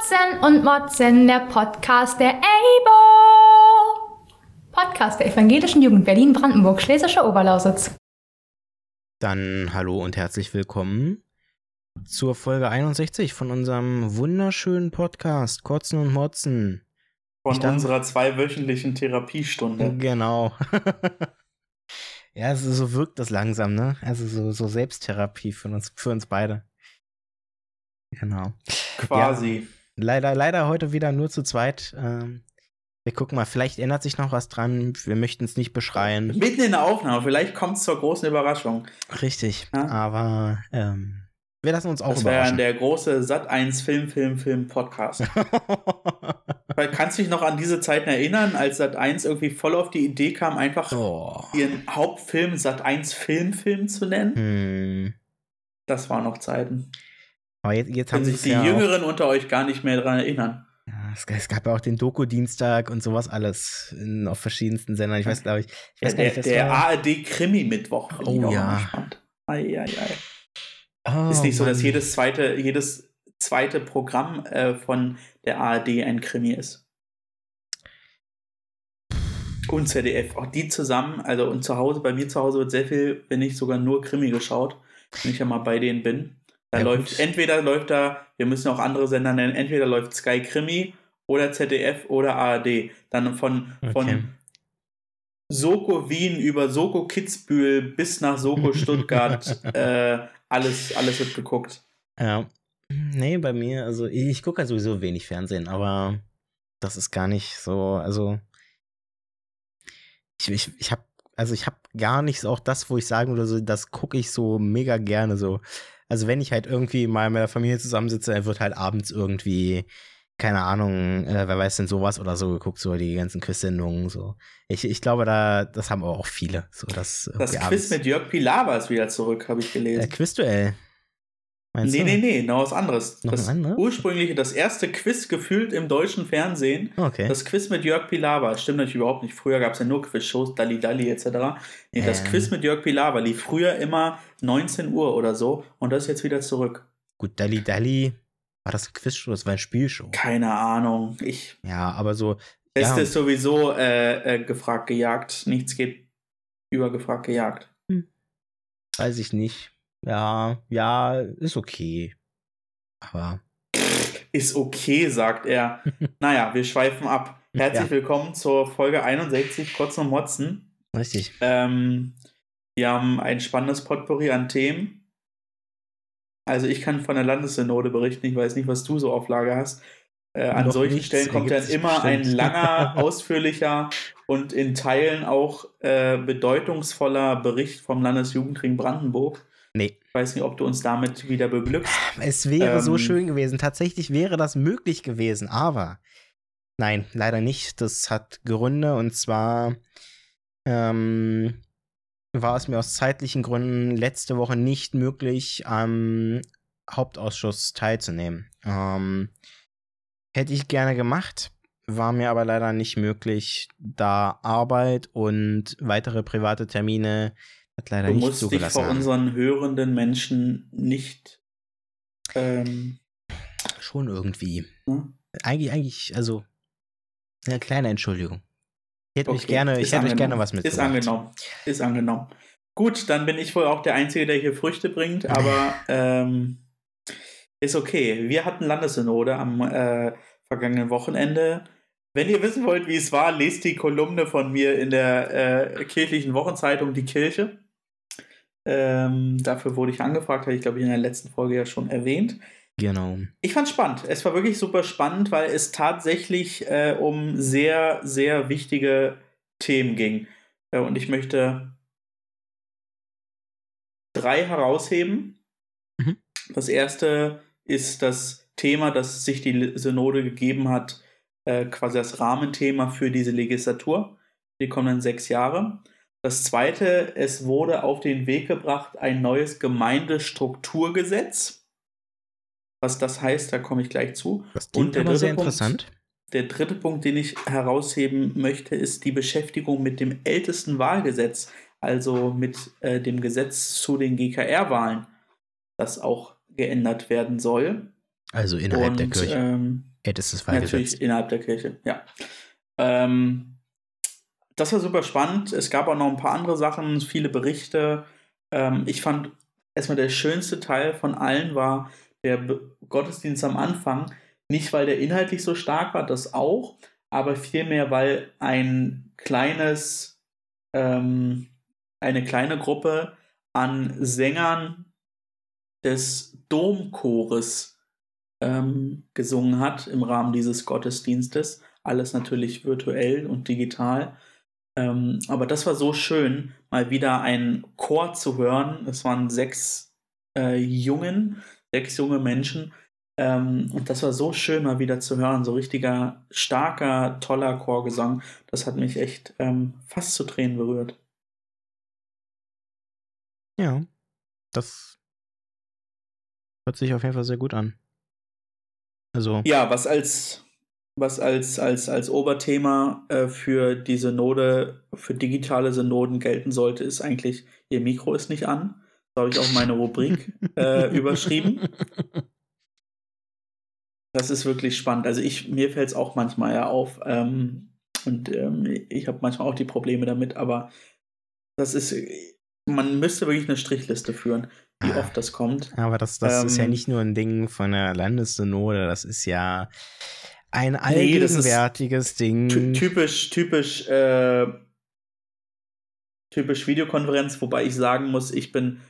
Kotzen und Motzen, der Podcast der EIBO. Podcast der Evangelischen Jugend Berlin-Brandenburg, Schlesische Oberlausitz. Dann hallo und herzlich willkommen zur Folge 61 von unserem wunderschönen Podcast Kotzen und Motzen. Von dachte, unserer zweiwöchentlichen Therapiestunde. Genau. ja, also so wirkt das langsam, ne? Also so, so Selbsttherapie für uns, für uns beide. Genau. Quasi. Leider, leider heute wieder nur zu zweit. Ähm, wir gucken mal, vielleicht ändert sich noch was dran. Wir möchten es nicht beschreien. Mitten in der Aufnahme, vielleicht kommt es zur großen Überraschung. Richtig, ja? aber ähm, wir lassen uns auch das überraschen. Das wäre der große Sat 1 Film, Film, Film Podcast. Kannst du dich noch an diese Zeiten erinnern, als Sat 1 irgendwie voll auf die Idee kam, einfach oh. ihren Hauptfilm Sat 1 Film, Film zu nennen? Hm. Das waren noch Zeiten. Aber jetzt, jetzt haben sich die ja Jüngeren unter euch gar nicht mehr daran erinnern. Ja, es, es, gab ja auch den Doku-Dienstag und sowas alles in, auf verschiedensten Sendern. Ich weiß, glaube ich. ich weiß der, nicht, der ARD-Krimi-Mittwoch. Oh ja. Ei, ei, ei. Oh, ist nicht so, dass jedes zweite, jedes zweite Programm äh, von der ARD ein Krimi ist. Und ZDF. Auch die zusammen, also und zu Hause, bei mir zu Hause wird sehr viel, wenn nicht sogar nur Krimi geschaut, wenn ich ja mal bei denen bin. Da ja, läuft, gut. entweder läuft da, wir müssen auch andere Sender nennen, entweder läuft Sky Krimi oder ZDF oder ARD. Dann von, okay. von Soko Wien über Soko Kitzbühel bis nach Soko Stuttgart, äh, alles, alles wird geguckt. Ja. Nee, bei mir, also ich, ich gucke ja sowieso wenig Fernsehen, aber das ist gar nicht so, also ich, ich, ich habe also ich habe gar nichts, auch das, wo ich sagen würde, so, das gucke ich so mega gerne so. Also wenn ich halt irgendwie mal mit der Familie zusammensitze, dann wird halt abends irgendwie, keine Ahnung, äh, wer weiß denn sowas oder so geguckt, so die ganzen Quiz-Sendungen, so. Ich, ich glaube, da, das haben aber auch viele. So, dass das Quiz abends mit Jörg Pilawa ist wieder zurück, habe ich gelesen. Äh, Quizduell. Meinst nee, du? nee, nee, noch was anderes. Noch das andere? ursprüngliche, das erste Quiz gefühlt im deutschen Fernsehen. Okay. Das Quiz mit Jörg Pilawa. Stimmt natürlich überhaupt nicht. Früher gab es ja nur Quizshows, Dalli Dalli etc. Nee, ähm. das Quiz mit Jörg Pilawa lief früher immer 19 Uhr oder so und das ist jetzt wieder zurück. Gut, Dalli Dalli. War das ein Quizshow? Das war ein Spielshow. Keine Ahnung. Ich. Ja, aber so. Beste ja. ist sowieso äh, äh, gefragt, gejagt. Nichts geht über gefragt, gejagt. Hm. Weiß ich nicht. Ja, ja, ist okay. Aber. Ist okay, sagt er. naja, wir schweifen ab. Herzlich ja. willkommen zur Folge 61, Kotz und Motzen. Richtig. Ähm, wir haben ein spannendes Potpourri an Themen. Also ich kann von der Landessynode berichten, ich weiß nicht, was du so auf Lager hast. Äh, an solchen nichts, Stellen kommt dann immer bestimmt. ein langer, ausführlicher und in Teilen auch äh, bedeutungsvoller Bericht vom Landesjugendring Brandenburg. Nee. Ich weiß nicht, ob du uns damit wieder beglückst. Es wäre ähm, so schön gewesen. Tatsächlich wäre das möglich gewesen, aber nein, leider nicht. Das hat Gründe und zwar ähm, war es mir aus zeitlichen Gründen letzte Woche nicht möglich, am Hauptausschuss teilzunehmen. Ähm, hätte ich gerne gemacht, war mir aber leider nicht möglich, da Arbeit und weitere private Termine hat leider du nicht musst dich vor unseren hörenden Menschen nicht. Ähm, Schon irgendwie. Hm? Eigentlich, eigentlich, also eine kleine Entschuldigung. Ich hätte, okay. mich gerne, ich hätte euch gerne was mitgebracht. Ist angenommen. Ist angenommen. Gut, dann bin ich wohl auch der Einzige, der hier Früchte bringt, aber ähm, ist okay. Wir hatten Landessynode am äh, vergangenen Wochenende. Wenn ihr wissen wollt, wie es war, lest die Kolumne von mir in der äh, kirchlichen Wochenzeitung Die Kirche. Ähm, dafür wurde ich angefragt, habe ich glaube ich in der letzten Folge ja schon erwähnt. Genau. Ich fand es spannend. Es war wirklich super spannend, weil es tatsächlich äh, um sehr, sehr wichtige Themen ging. Äh, und ich möchte drei herausheben. Mhm. Das erste ist das Thema, das sich die Synode gegeben hat, äh, quasi das Rahmenthema für diese Legislatur, die kommenden sechs Jahre. Das zweite, es wurde auf den Weg gebracht ein neues Gemeindestrukturgesetz. Was das heißt, da komme ich gleich zu. Das klingt Und der dritte sehr Punkt, interessant. Der dritte Punkt, den ich herausheben möchte, ist die Beschäftigung mit dem ältesten Wahlgesetz, also mit äh, dem Gesetz zu den GKR-Wahlen, das auch geändert werden soll. Also innerhalb Und, der Kirche. Ähm, Ältestes Fall natürlich innerhalb der Kirche, ja. Ähm, das war super spannend. Es gab auch noch ein paar andere Sachen, viele Berichte. Ähm, ich fand erstmal der schönste Teil von allen war der Be Gottesdienst am Anfang. Nicht, weil der inhaltlich so stark war, das auch, aber vielmehr, weil ein kleines, ähm, eine kleine Gruppe an Sängern des Domchores ähm, gesungen hat im Rahmen dieses Gottesdienstes. Alles natürlich virtuell und digital. Ähm, aber das war so schön, mal wieder einen Chor zu hören. Es waren sechs äh, Jungen, sechs junge Menschen. Ähm, und das war so schön, mal wieder zu hören. So richtiger, starker, toller Chorgesang. Das hat mich echt ähm, fast zu Tränen berührt. Ja, das hört sich auf jeden Fall sehr gut an. Also, Ja, was als, was als, als, als Oberthema äh, für die Synode, für digitale Synoden gelten sollte, ist eigentlich, ihr Mikro ist nicht an. Da habe ich auch meine Rubrik äh, überschrieben. Das ist wirklich spannend. Also ich, mir fällt es auch manchmal ja auf. Ähm, und ähm, ich habe manchmal auch die Probleme damit, aber das ist, man müsste wirklich eine Strichliste führen, wie Ah. oft das kommt. Aber das, das ist ja Ähm, nicht nur ein Ding von der Landessynode, das ist ja ein Nee, allgegenwärtiges Ding. Ty typisch, typisch, äh, typisch Videokonferenz, wobei ich sagen muss, ich bin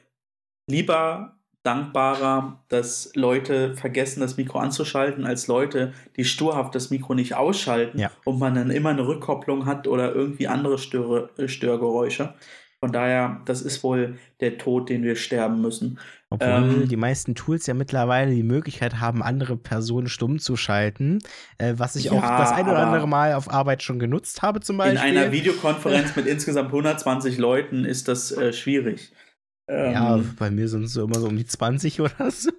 lieber dankbarer, dass Leute vergessen, das Mikro anzuschalten, als Leute, die sturhaft das Mikro nicht ausschalten Ja. und man dann immer eine Rückkopplung hat oder irgendwie andere Störe, äh, Störgeräusche. Von daher, das ist wohl der Tod, den wir sterben müssen. Obwohl ähm, die meisten Tools ja mittlerweile die Möglichkeit haben, andere Personen stumm zu schalten, äh, was ich auch Ja, das ein oder andere Mal auf Arbeit schon genutzt habe zum Beispiel. In einer Videokonferenz mit insgesamt 120 Leuten ist das äh, schwierig. Ähm, Ja, bei mir sind es so immer so um die 20 oder so.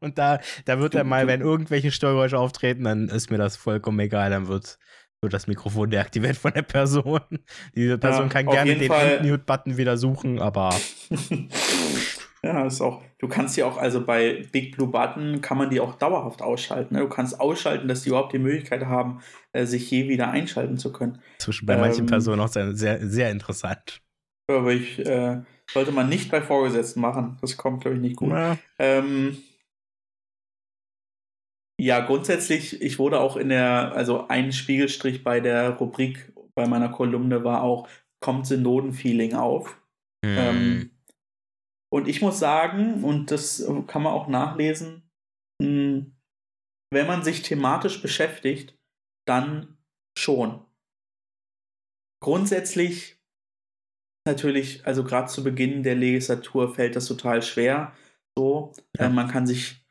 Und da, da wird dann mal, wenn irgendwelche Störgeräusche auftreten, dann ist mir das vollkommen egal. Dann wird, wird das Mikrofon deaktiviert von der Person. Diese Person kann auf gerne den Unmute-Button wieder suchen, aber ja, ist auch. Du kannst die auch, also bei Big Blue Button kann man die auch dauerhaft ausschalten. Ne? Du kannst ausschalten, dass die überhaupt die Möglichkeit haben, äh, sich je wieder einschalten zu können. zwischen bei manchen Ähm, Personen auch sehr, sehr, sehr interessant. Aber ich äh, sollte man nicht bei Vorgesetzten machen. Das kommt, glaube ich, nicht gut. Ja. Ähm, ja, grundsätzlich, ich wurde auch in der, also ein Spiegelstrich bei der Rubrik bei meiner Kolumne war auch, kommt Synoden-Feeling auf. Hm. Ähm, und ich muss sagen, und das kann man auch nachlesen, mh, wenn man sich thematisch beschäftigt, dann schon. Grundsätzlich natürlich, also gerade zu Beginn der Legislatur fällt das total schwer. So, Ja. äh, man kann sich,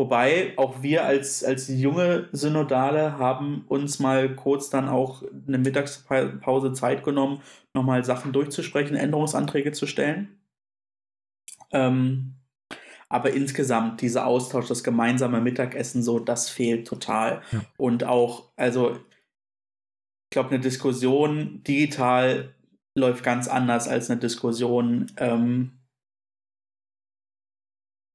wobei auch wir als, als junge Synodale haben uns mal kurz dann auch eine Mittagspause Zeit genommen, nochmal Sachen durchzusprechen, Änderungsanträge zu stellen. Ähm, aber insgesamt, dieser Austausch, das gemeinsame Mittagessen, so, das fehlt total. Ja. Und auch, also, ich glaube, eine Diskussion digital läuft ganz anders als eine Diskussion ähm,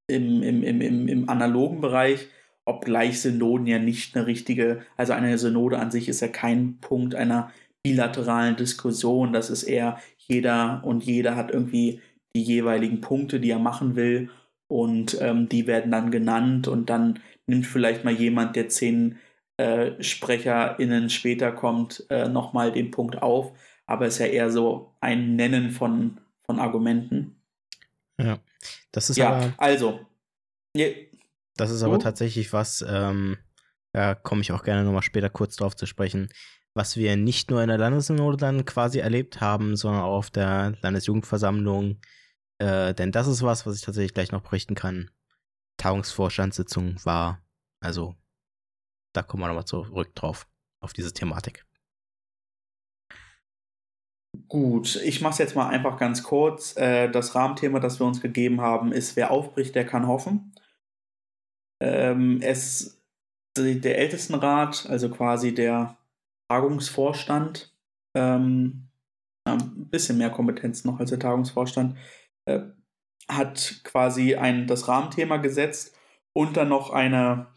im, im, im, im, im analogen Bereich, obgleich Synoden ja nicht eine richtige, also eine Synode an sich ist ja kein Punkt einer bilateralen Diskussion, das ist eher jeder und jeder hat irgendwie die jeweiligen Punkte, die er machen will und ähm, die werden dann genannt und dann nimmt vielleicht mal jemand, der zehn äh, SprecherInnen später kommt, äh, nochmal den Punkt auf, aber es ist ja eher so ein Nennen von, von Argumenten. ja. Das ist ja, aber, also. Ja, das ist aber Du? tatsächlich was, ähm, da komme ich auch gerne nochmal später kurz drauf zu sprechen, was wir nicht nur in der Landessynode dann quasi erlebt haben, sondern auch auf der Landesjugendversammlung. Äh, denn das ist was, was ich tatsächlich gleich noch berichten kann. Tagungsvorstandssitzung war, also da kommen wir nochmal zurück drauf, auf diese Thematik. Gut, ich mache es jetzt mal einfach ganz kurz. Äh, das Rahmenthema, das wir uns gegeben haben, ist, wer aufbricht, der kann hoffen. Ähm, es, der Ältestenrat, also quasi der Tagungsvorstand, ähm, ein bisschen mehr Kompetenz noch als der Tagungsvorstand, äh, hat quasi ein, das Rahmenthema gesetzt und dann noch eine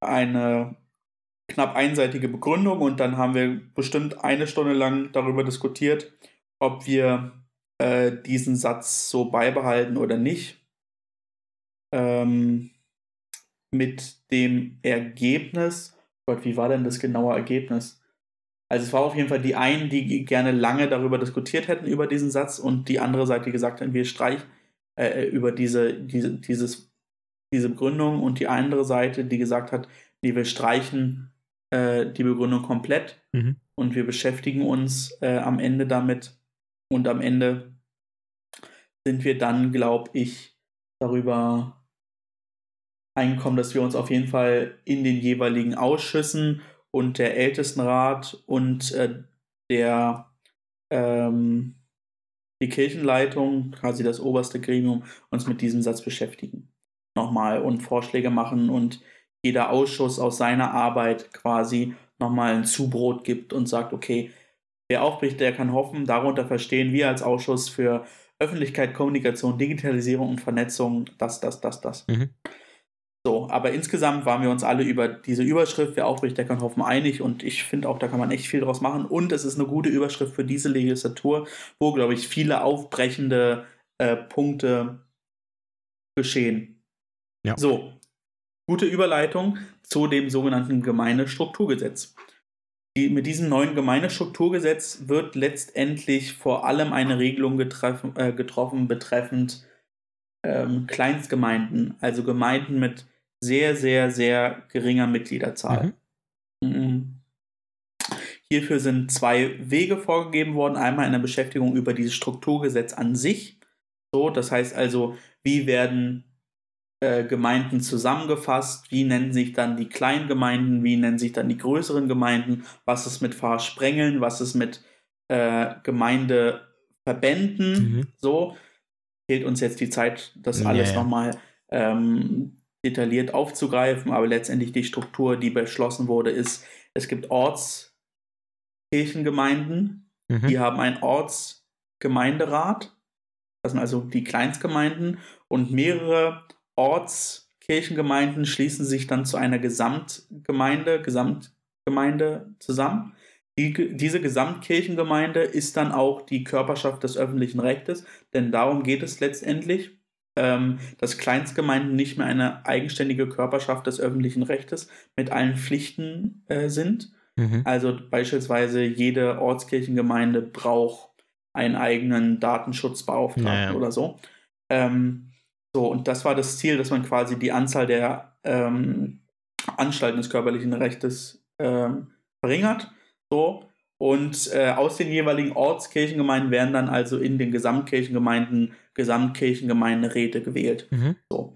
eine knapp einseitige Begründung und dann haben wir bestimmt eine Stunde lang darüber diskutiert, ob wir äh, diesen Satz so beibehalten oder nicht. Ähm, mit dem Ergebnis, Gott, wie war denn das genaue Ergebnis? Also es war auf jeden Fall die einen, die gerne lange darüber diskutiert hätten, über diesen Satz, und die andere Seite, die gesagt hat, wir streichen äh, über diese, diese, dieses, diese Begründung, und die andere Seite, die gesagt hat, nee, wir streichen äh, die Begründung komplett mhm. und wir beschäftigen uns äh, am Ende damit. Und am Ende sind wir dann, glaube ich, darüber eingekommen, dass wir uns auf jeden Fall in den jeweiligen Ausschüssen und der Ältestenrat und äh, der ähm, die Kirchenleitung, quasi das oberste Gremium, uns mit diesem Satz beschäftigen. Nochmal und Vorschläge machen und jeder Ausschuss aus seiner Arbeit quasi nochmal ein Zubrot gibt und sagt, okay, wer aufbricht, der kann hoffen. Darunter verstehen wir als Ausschuss für Öffentlichkeit, Kommunikation, Digitalisierung und Vernetzung das, das, das, das. Mhm. So, aber insgesamt waren wir uns alle über diese Überschrift, wer aufbricht, der kann hoffen, einig und ich finde auch, da kann man echt viel draus machen und es ist eine gute Überschrift für diese Legislatur, wo, glaube ich, viele aufbrechende äh, Punkte geschehen. Ja. So, gute Überleitung zu dem sogenannten Gemeindestrukturgesetz. Die, mit diesem neuen Gemeindestrukturgesetz wird letztendlich vor allem eine Regelung getreffen, äh, getroffen betreffend ähm, Kleinstgemeinden, also Gemeinden mit sehr, sehr, sehr geringer Mitgliederzahl. Mhm. Mhm. Hierfür sind zwei Wege vorgegeben worden. Einmal eine Beschäftigung über dieses Strukturgesetz an sich. So, das heißt also, wie werden äh, Gemeinden zusammengefasst, wie nennen sich dann die kleinen Gemeinden, wie nennen sich dann die größeren Gemeinden, was ist mit Fahrsprengeln, was ist mit äh, Gemeindeverbänden, mhm. so. Fehlt uns jetzt die Zeit, das alles nochmal ähm, detailliert aufzugreifen, aber letztendlich die Struktur, die beschlossen wurde, ist, es gibt Ortskirchengemeinden, mhm. die haben einen Ortsgemeinderat, das sind also die Kleinstgemeinden. Und mehrere Ortskirchengemeinden schließen sich dann zu einer Gesamtgemeinde, Gesamtgemeinde zusammen. Die, diese Gesamtkirchengemeinde ist dann auch die Körperschaft des öffentlichen Rechtes, denn darum geht es letztendlich ähm, dass Kleinstgemeinden nicht mehr eine eigenständige Körperschaft des öffentlichen Rechtes mit allen Pflichten äh, sind. Mhm. Also beispielsweise jede Ortskirchengemeinde braucht einen eigenen Datenschutzbeauftragten naja. oder so. Ähm, so, und das war das Ziel, dass man quasi die Anzahl der ähm, Anstalten des körperlichen Rechtes ähm, verringert. So, und äh, aus den jeweiligen Ortskirchengemeinden werden dann also in den Gesamtkirchengemeinden Gesamtkirchengemeinderäte gewählt. Mhm. So.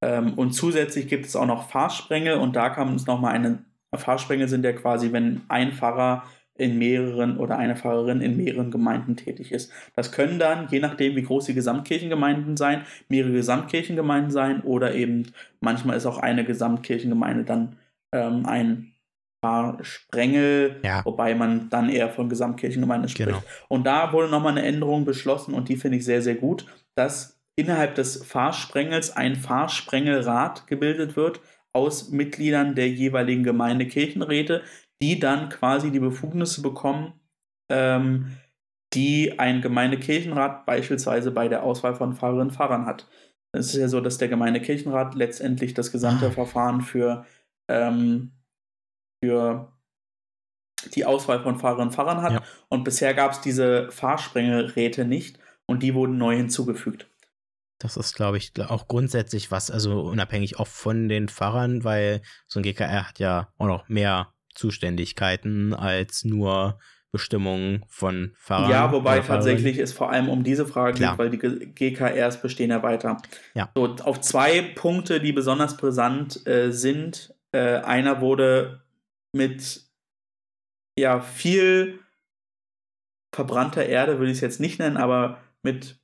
Ähm, und zusätzlich gibt es auch noch Fahrsprengel und da kann es nochmal eine. Fahrsprengel sind ja quasi, wenn ein Pfarrer in mehreren oder eine Pfarrerin in mehreren Gemeinden tätig ist. Das können dann, je nachdem, wie groß die Gesamtkirchengemeinden sein, mehrere Gesamtkirchengemeinden sein oder eben manchmal ist auch eine Gesamtkirchengemeinde dann ähm, ein paar Sprengel, ja. wobei man dann eher von Gesamtkirchengemeinde spricht. Genau. Und da wurde nochmal eine Änderung beschlossen und die finde ich sehr, sehr gut, dass innerhalb des Fahrsprengels ein Fahrsprengelrat gebildet wird aus Mitgliedern der jeweiligen Gemeindekirchenräte, die dann quasi die Befugnisse bekommen, ähm, die ein Gemeindekirchenrat beispielsweise bei der Auswahl von Fahrerinnen und Fahrern hat. Es ist ja so, dass der Gemeindekirchenrat letztendlich das gesamte ah. Verfahren für ähm, für die Auswahl von Fahrerinnen und Fahrern hat. Ja. Und bisher gab es diese Fahrsprengelräte nicht und die wurden neu hinzugefügt. Das ist, glaube ich, auch grundsätzlich was, also unabhängig auch von den Fahrern, weil so ein GKR hat ja auch noch mehr Zuständigkeiten als nur Bestimmungen von Fahrern. Ja, wobei tatsächlich es vor allem um diese Frage geht, weil die GKRs bestehen ja weiter. Ja. So, auf zwei Punkte, die besonders brisant äh, sind. Äh, einer wurde mit ja viel verbrannter Erde, würde ich es jetzt nicht nennen, aber mit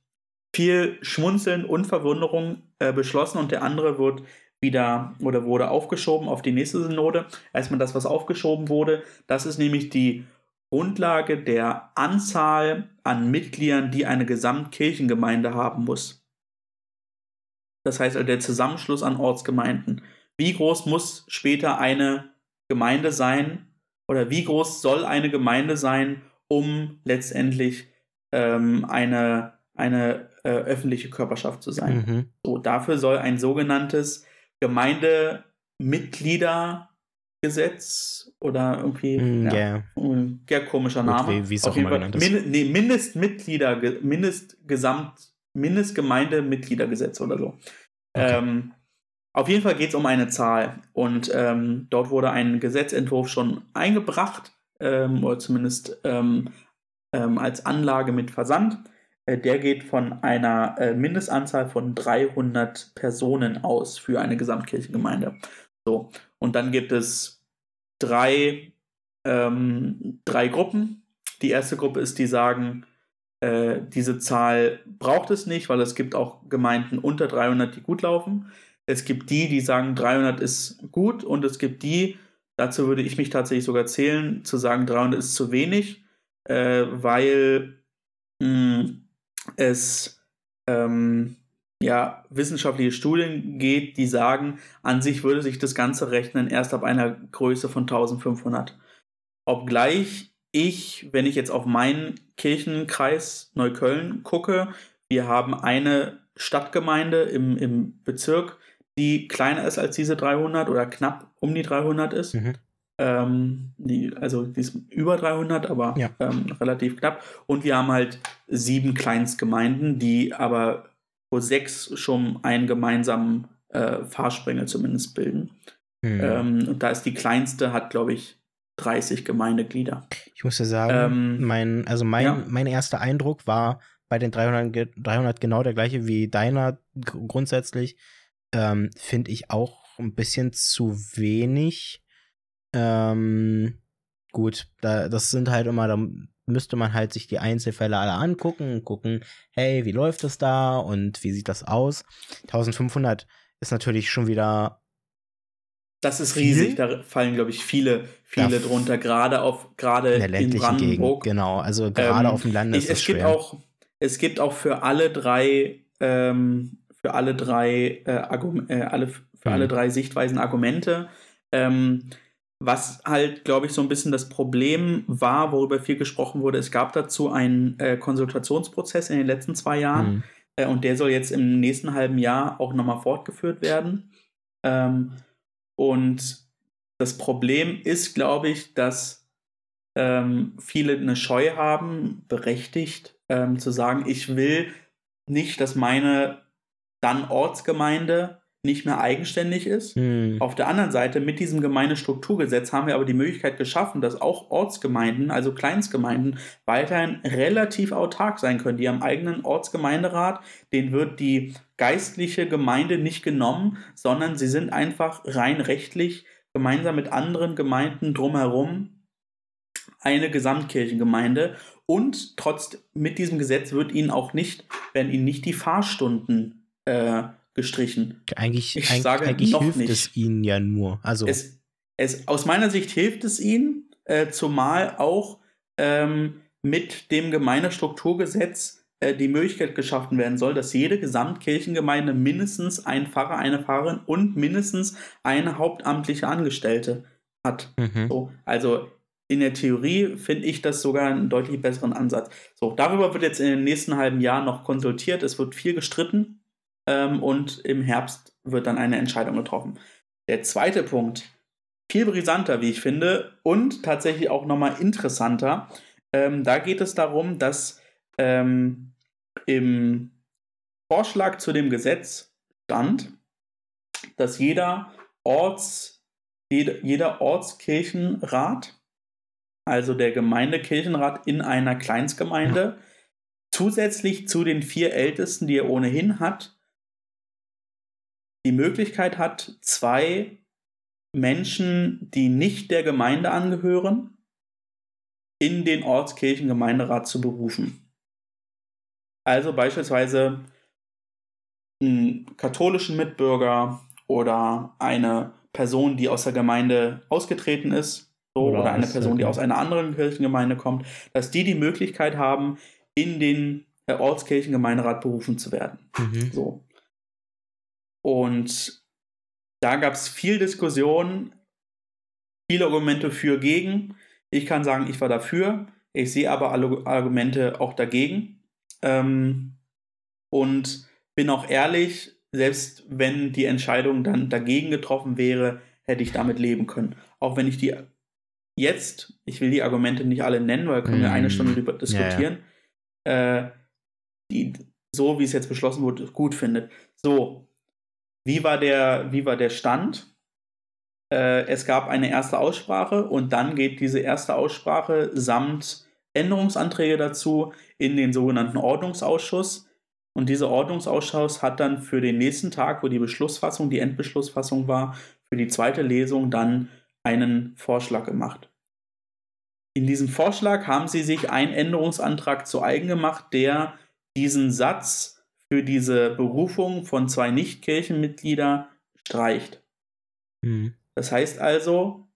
viel Schmunzeln und Verwunderung äh, beschlossen und der andere wird wieder oder wurde aufgeschoben auf die nächste Synode. Erstmal das, was aufgeschoben wurde, das ist nämlich die Grundlage der Anzahl an Mitgliedern, die eine Gesamtkirchengemeinde haben muss. Das heißt also der Zusammenschluss an Ortsgemeinden. wie groß muss später eine Gemeinde sein oder wie groß soll eine Gemeinde sein, um letztendlich ähm, eine, eine äh, öffentliche Körperschaft zu sein. Mhm. So, dafür soll ein sogenanntes Gemeindemitgliedergesetz oder irgendwie mm, ja, yeah. ein sehr komischer Name. Wie, wie es auch immer genannt ist. Min, nee, Mindestmitglieder, Mindestgesamt, Mindestgemeindemitgliedergesetz oder so. Okay. Ähm, auf jeden Fall geht es um eine Zahl und ähm, dort wurde ein Gesetzentwurf schon eingebracht ähm, oder zumindest ähm, ähm, als Anlage mit Versand. Äh, der geht von einer äh, Mindestanzahl von 300 Personen aus für eine Gesamtkirchengemeinde. So, und dann gibt es drei, ähm, drei Gruppen. Die erste Gruppe ist, die sagen, äh, diese Zahl braucht es nicht, weil es gibt auch Gemeinden unter 300, die gut laufen. Es gibt die, die sagen, 300 ist gut und es gibt die, dazu würde ich mich tatsächlich sogar zählen, zu sagen, 300 ist zu wenig, äh, weil mh, hm, es ähm, ja, wissenschaftliche Studien geht, die sagen, an sich würde sich das Ganze rechnen erst ab einer Größe von 1500. Obgleich ich, wenn ich jetzt auf meinen Kirchenkreis Neukölln gucke, wir haben eine Stadtgemeinde im, im Bezirk, die kleiner ist als diese 300 oder knapp um die 300 ist. Mhm. Ähm, die, also die ist über 300, aber ja. ähm, relativ knapp. Und wir haben halt sieben Kleinstgemeinden, die aber wo sechs schon einen gemeinsamen äh, Fahrsprengel zumindest bilden. Mhm. Ähm, und da ist die kleinste, hat glaube ich 30 Gemeindeglieder. Ich muss ja sagen, ähm, mein, also mein, ja. mein erster Eindruck war bei den 300, 300 genau der gleiche wie deiner grundsätzlich. Ähm, Finde ich auch ein bisschen zu wenig. Ähm, gut, da, das sind halt immer, da müsste man halt sich die Einzelfälle alle angucken und gucken, hey, wie läuft es da und wie sieht das aus? 1500 ist natürlich schon wieder. Das ist riesig, da fallen, glaube ich, viele, viele da drunter, gerade auf, gerade in, in Brandenburg. Gegend, genau, also gerade ähm, auf dem Land ist ich, es gibt auch, es gibt auch für alle drei, ähm, für alle drei, äh, äh, alle, für hm. alle drei Sichtweisen Argumente. Ähm, was halt, glaube ich, so ein bisschen das Problem war, worüber viel gesprochen wurde, es gab dazu einen äh, Konsultationsprozess in den letzten zwei Jahren mhm. äh, und der soll jetzt im nächsten halben Jahr auch nochmal fortgeführt werden. Ähm, und das Problem ist, glaube ich, dass ähm, viele eine Scheu haben, berechtigt, ähm, zu sagen, ich will nicht, dass meine dann Ortsgemeinde nicht mehr eigenständig ist. Hm. Auf der anderen Seite, mit diesem Gemeindestrukturgesetz haben wir aber die Möglichkeit geschaffen, dass auch Ortsgemeinden, also Kleinstgemeinden, weiterhin relativ autark sein können. Die haben eigenen Ortsgemeinderat, den wird die geistliche Gemeinde nicht genommen, sondern sie sind einfach rein rechtlich gemeinsam mit anderen Gemeinden drumherum eine Gesamtkirchengemeinde und trotz mit diesem Gesetz wird ihnen auch nicht, werden ihnen nicht die Fahrstunden äh, gestrichen. Eigentlich, ich eig sage eigentlich noch hilft nicht. es ihnen ja nur. Also es, es, aus meiner Sicht hilft es ihnen, äh, zumal auch ähm, mit dem Gemeindestrukturgesetz äh, die Möglichkeit geschaffen werden soll, dass jede Gesamtkirchengemeinde mindestens einen Pfarrer, eine Pfarrerin und mindestens eine hauptamtliche Angestellte hat. Mhm. So, also in der Theorie finde ich das sogar einen deutlich besseren Ansatz. So, darüber wird jetzt in den nächsten halben Jahren noch konsultiert. Es wird viel gestritten ähm, und im Herbst wird dann eine Entscheidung getroffen. Der zweite Punkt, viel brisanter, wie ich finde, und tatsächlich auch nochmal interessanter. Ähm, da geht es darum, dass ähm, im Vorschlag zu dem Gesetz stand, dass jeder Orts, jeder, jeder Ortskirchenrat, also der Gemeindekirchenrat in einer Kleinstgemeinde, zusätzlich zu den vier Ältesten, die er ohnehin hat, die Möglichkeit hat, zwei Menschen, die nicht der Gemeinde angehören, in den Ortskirchengemeinderat zu berufen. Also beispielsweise einen katholischen Mitbürger oder eine Person, die aus der Gemeinde ausgetreten ist, so, oder, oder eine Person, die aus einer anderen Kirchengemeinde kommt, dass die die Möglichkeit haben, in den Ortskirchengemeinderat berufen zu werden. Mhm. So. Und da gab es viel Diskussion, viele Argumente für, gegen. Ich kann sagen, ich war dafür. Ich sehe aber alle Argumente auch dagegen. Ähm, und bin auch ehrlich, selbst wenn die Entscheidung dann dagegen getroffen wäre, hätte ich damit leben können. Auch wenn ich die jetzt, ich will die Argumente nicht alle nennen, weil können wir eine mm. Stunde darüber diskutieren, ja, ja. Äh, die, so wie es jetzt beschlossen wurde, gut findet. So, wie war der, wie war der Stand? Äh, es gab eine erste Aussprache und dann geht diese erste Aussprache samt Änderungsanträge dazu in den sogenannten Ordnungsausschuss. Und dieser Ordnungsausschuss hat dann für den nächsten Tag, wo die Beschlussfassung, die Endbeschlussfassung war, für die zweite Lesung dann einen Vorschlag gemacht. In diesem Vorschlag haben sie sich einen Änderungsantrag zu eigen gemacht, der diesen Satz für diese Berufung von zwei Nichtkirchenmitgliedern streicht. Mhm. Das heißt also,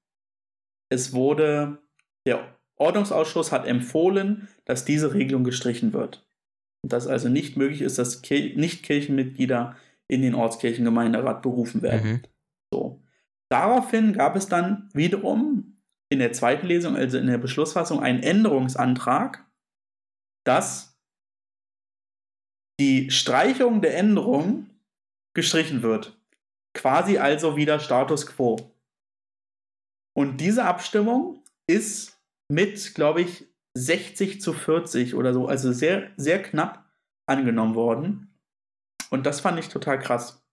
es wurde, der Ordnungsausschuss hat empfohlen, dass diese Regelung gestrichen wird. Und dass also nicht möglich ist, dass Nichtkirchenmitglieder in den Ortskirchengemeinderat berufen werden. Mhm. So. Daraufhin gab es dann wiederum in der zweiten Lesung, also in der Beschlussfassung, einen Änderungsantrag, dass die Streichung der Änderung gestrichen wird. Quasi also wieder Status quo. Und diese Abstimmung ist mit, glaube ich, 60 zu 40 oder so, also sehr, sehr knapp angenommen worden. Und das fand ich total krass,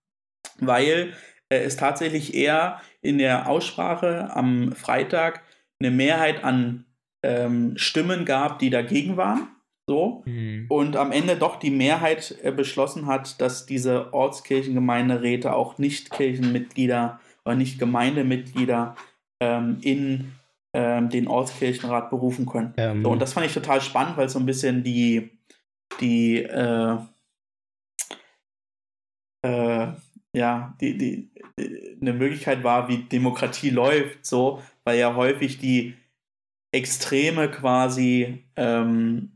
weil äh, es tatsächlich eher in der Aussprache am Freitag eine Mehrheit an ähm, Stimmen gab, die dagegen waren. So. Mhm. Und am Ende doch die Mehrheit äh, beschlossen hat, dass diese Ortskirchengemeinderäte auch nicht Kirchenmitglieder oder nicht Gemeindemitglieder ähm, in ähm, den Ortskirchenrat berufen können. Ähm. So, und das fand ich total spannend, weil es so ein bisschen die, die äh, äh, ja, die, die, die, eine Möglichkeit war, wie Demokratie läuft, so, weil ja häufig die Extreme quasi ähm,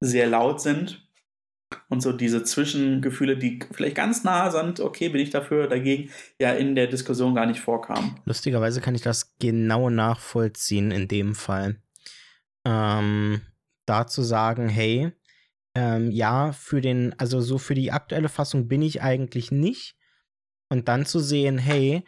sehr laut sind und so diese Zwischengefühle, die vielleicht ganz nah sind, okay, bin ich dafür, dagegen, ja in der Diskussion gar nicht vorkamen. Lustigerweise kann ich das genau nachvollziehen in dem Fall. Ähm, da zu sagen, hey, ähm, ja, für den, also so für die aktuelle Fassung bin ich eigentlich nicht, und dann zu sehen, hey,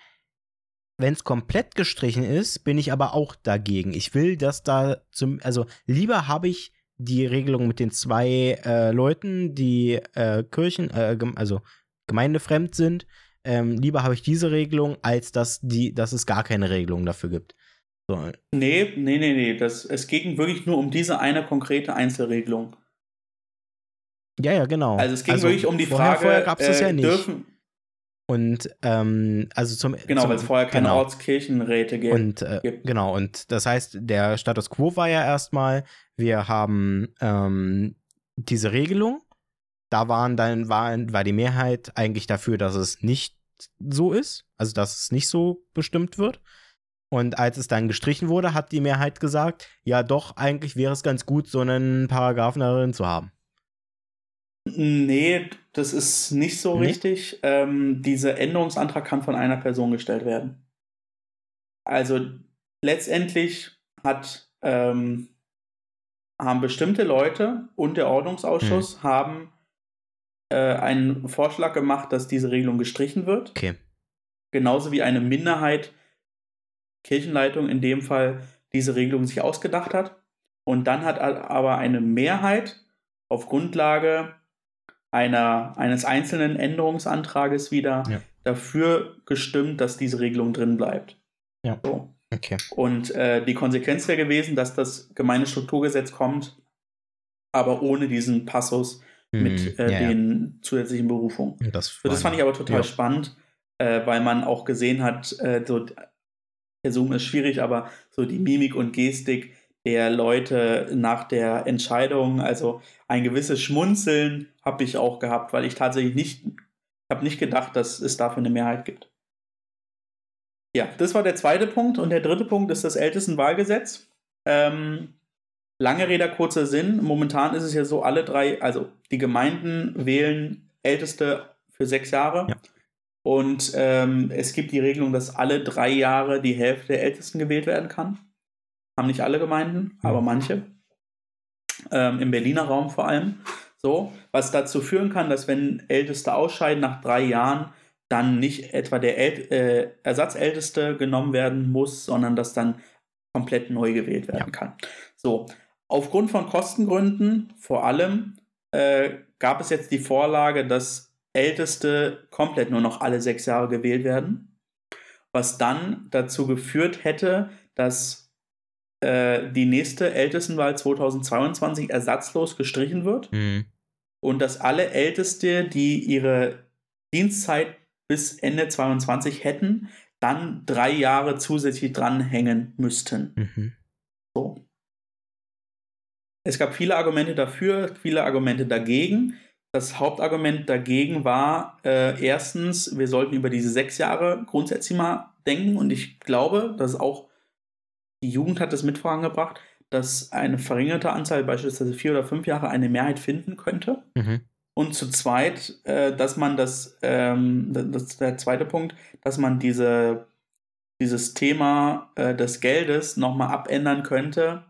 wenn es komplett gestrichen ist, bin ich aber auch dagegen. Ich will, dass da zum, also lieber habe ich die Regelung mit den zwei äh, Leuten, die äh, Kirchen, äh, also gemeindefremd sind. Ähm, lieber habe ich diese Regelung, als dass, die, dass es gar keine Regelung dafür gibt. So. Nee, nee, nee, nee. Das, es ging wirklich nur um diese eine konkrete Einzelregelung. Ja, ja, genau. Also es ging also wirklich um die vorher, Frage, vorher gab es das ja äh, nicht. dürfen, und ähm, also zum genau, weil es vorher keine genau. Ortskirchenräte gibt. Und äh, gibt. genau und das heißt, der Status Quo war ja erstmal, wir haben ähm, diese Regelung. Da waren dann war, war die Mehrheit eigentlich dafür, dass es nicht so ist, also dass es nicht so bestimmt wird. Und als es dann gestrichen wurde, hat die Mehrheit gesagt, ja doch, eigentlich wäre es ganz gut, so einen Paragraphen darin zu haben. Nee, das ist nicht so nee? richtig. Ähm, dieser Änderungsantrag kann von einer Person gestellt werden. Also letztendlich hat, ähm, haben bestimmte Leute und der Ordnungsausschuss hm. haben äh, einen Vorschlag gemacht, dass diese Regelung gestrichen wird. Okay. Genauso wie eine Minderheit, Kirchenleitung in dem Fall, diese Regelung sich ausgedacht hat. Und dann hat aber eine Mehrheit auf Grundlage einer, eines einzelnen Änderungsantrages wieder ja. dafür gestimmt, dass diese Regelung drin bleibt. Ja. So. Okay. Und äh, die Konsequenz wäre gewesen, dass das Gemeindestrukturgesetz kommt, aber ohne diesen Passus hm, mit äh, ja, den zusätzlichen Berufungen. Das, so, das fand ich aber total spannend, äh, weil man auch gesehen hat, äh, so, der Zoom ist schwierig, aber so die Mimik und Gestik der Leute nach der Entscheidung. Also ein gewisses Schmunzeln habe ich auch gehabt, weil ich tatsächlich nicht, habe nicht gedacht, dass es dafür eine Mehrheit gibt. Ja, das war der zweite Punkt. Und der dritte Punkt ist das Ältestenwahlgesetz. Ähm, lange Rede, kurzer Sinn. Momentan ist es ja so, alle drei, also die Gemeinden wählen Älteste für sechs Jahre. Ja. Und ähm, es gibt die Regelung, dass alle drei Jahre die Hälfte der Ältesten gewählt werden kann. Haben nicht alle Gemeinden, aber manche. Ähm, Im Berliner Raum vor allem. So, was dazu führen kann, dass wenn Älteste ausscheiden nach drei Jahren, dann nicht etwa der El äh, Ersatzälteste genommen werden muss, sondern dass dann komplett neu gewählt werden ja. kann. So, aufgrund von Kostengründen vor allem äh, gab es jetzt die Vorlage, dass Älteste komplett nur noch alle sechs Jahre gewählt werden, was dann dazu geführt hätte, dass äh, die nächste Ältestenwahl 2022 ersatzlos gestrichen wird mhm. und dass alle Älteste, die ihre Dienstzeit bis Ende 22 hätten, dann drei Jahre zusätzlich dranhängen müssten. Mhm. So. Es gab viele Argumente dafür, viele Argumente dagegen. Das Hauptargument dagegen war äh, erstens, wir sollten über diese sechs Jahre grundsätzlich mal denken und ich glaube, dass auch die Jugend hat das mit vorangebracht, dass eine verringerte Anzahl, beispielsweise vier oder fünf Jahre, eine Mehrheit finden könnte. Mhm. Und zu zweit, äh, dass man das, ähm, das ist der zweite Punkt, dass man diese, dieses Thema äh, des Geldes nochmal abändern könnte,